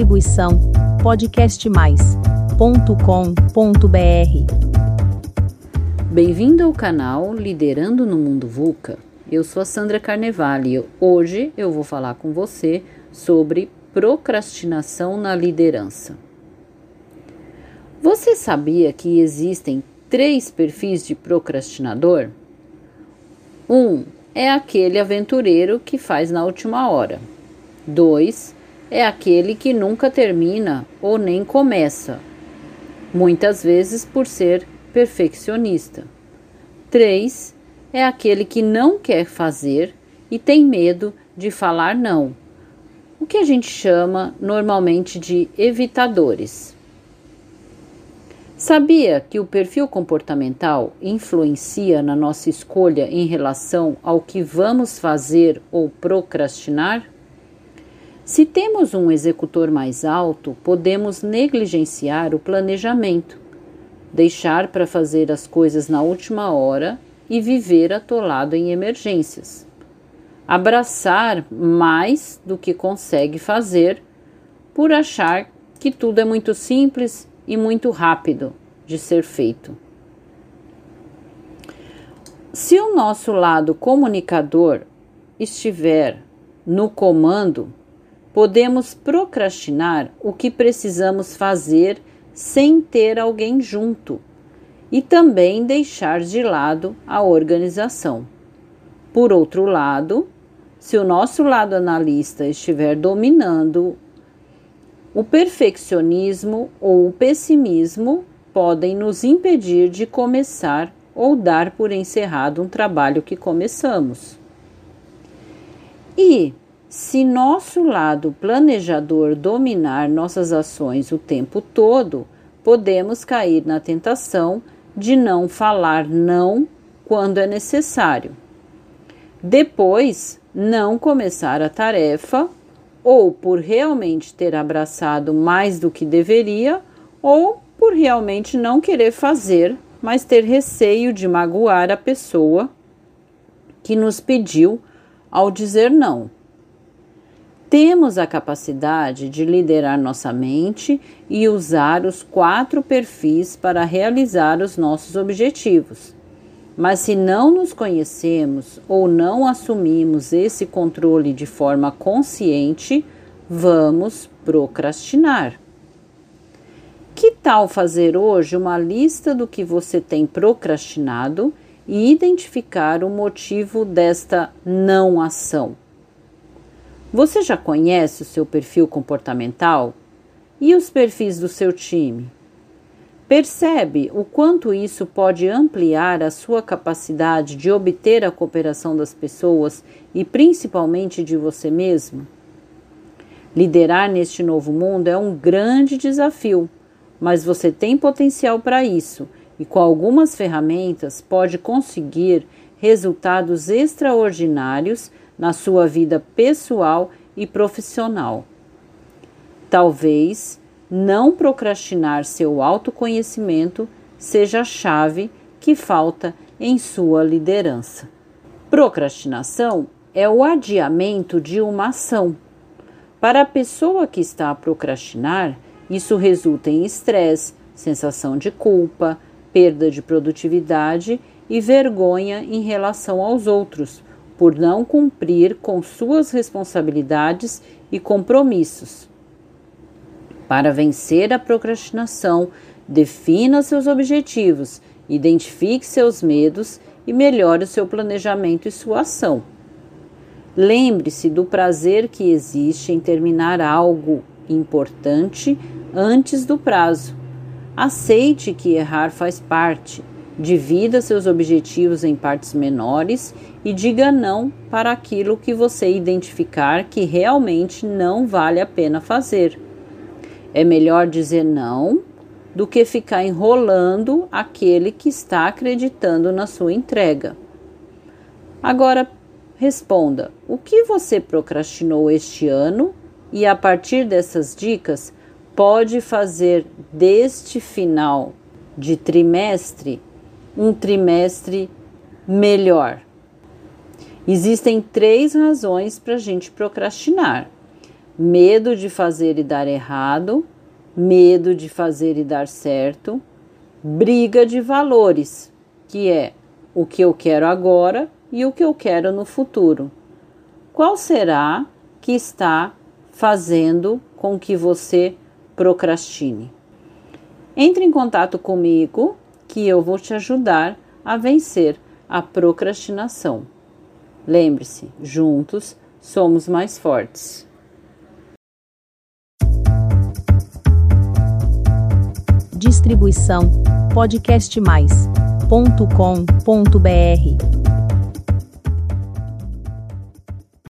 Distribuição podcastmais.com.br. Bem-vindo ao canal Liderando no Mundo VUCA. Eu sou a Sandra Carnevale hoje eu vou falar com você sobre procrastinação na liderança. Você sabia que existem três perfis de procrastinador? Um é aquele aventureiro que faz na última hora. Dois é aquele que nunca termina ou nem começa, muitas vezes por ser perfeccionista. 3. É aquele que não quer fazer e tem medo de falar não, o que a gente chama normalmente de evitadores. Sabia que o perfil comportamental influencia na nossa escolha em relação ao que vamos fazer ou procrastinar? Se temos um executor mais alto, podemos negligenciar o planejamento, deixar para fazer as coisas na última hora e viver atolado em emergências. Abraçar mais do que consegue fazer por achar que tudo é muito simples e muito rápido de ser feito. Se o nosso lado comunicador estiver no comando, Podemos procrastinar o que precisamos fazer sem ter alguém junto e também deixar de lado a organização. Por outro lado, se o nosso lado analista estiver dominando, o perfeccionismo ou o pessimismo podem nos impedir de começar ou dar por encerrado um trabalho que começamos. E se nosso lado planejador dominar nossas ações o tempo todo, podemos cair na tentação de não falar não quando é necessário. Depois, não começar a tarefa, ou por realmente ter abraçado mais do que deveria, ou por realmente não querer fazer, mas ter receio de magoar a pessoa que nos pediu ao dizer não. Temos a capacidade de liderar nossa mente e usar os quatro perfis para realizar os nossos objetivos. Mas se não nos conhecemos ou não assumimos esse controle de forma consciente, vamos procrastinar. Que tal fazer hoje uma lista do que você tem procrastinado e identificar o motivo desta não ação? Você já conhece o seu perfil comportamental e os perfis do seu time? Percebe o quanto isso pode ampliar a sua capacidade de obter a cooperação das pessoas e principalmente de você mesmo? Liderar neste novo mundo é um grande desafio, mas você tem potencial para isso e, com algumas ferramentas, pode conseguir resultados extraordinários na sua vida pessoal e profissional. Talvez não procrastinar seu autoconhecimento seja a chave que falta em sua liderança. Procrastinação é o adiamento de uma ação. Para a pessoa que está a procrastinar, isso resulta em estresse, sensação de culpa, perda de produtividade e vergonha em relação aos outros, por não cumprir com suas responsabilidades e compromissos. Para vencer a procrastinação, defina seus objetivos, identifique seus medos e melhore o seu planejamento e sua ação. Lembre-se do prazer que existe em terminar algo importante antes do prazo. Aceite que errar faz parte Divida seus objetivos em partes menores e diga não para aquilo que você identificar que realmente não vale a pena fazer. É melhor dizer não do que ficar enrolando aquele que está acreditando na sua entrega. Agora responda: o que você procrastinou este ano e a partir dessas dicas pode fazer deste final de trimestre um trimestre melhor. Existem três razões para a gente procrastinar. medo de fazer e dar errado, medo de fazer e dar certo, briga de valores, que é o que eu quero agora e o que eu quero no futuro. Qual será que está fazendo com que você procrastine? Entre em contato comigo que eu vou te ajudar a vencer a procrastinação. Lembre-se, juntos somos mais fortes. Distribuição podcastmais.com.br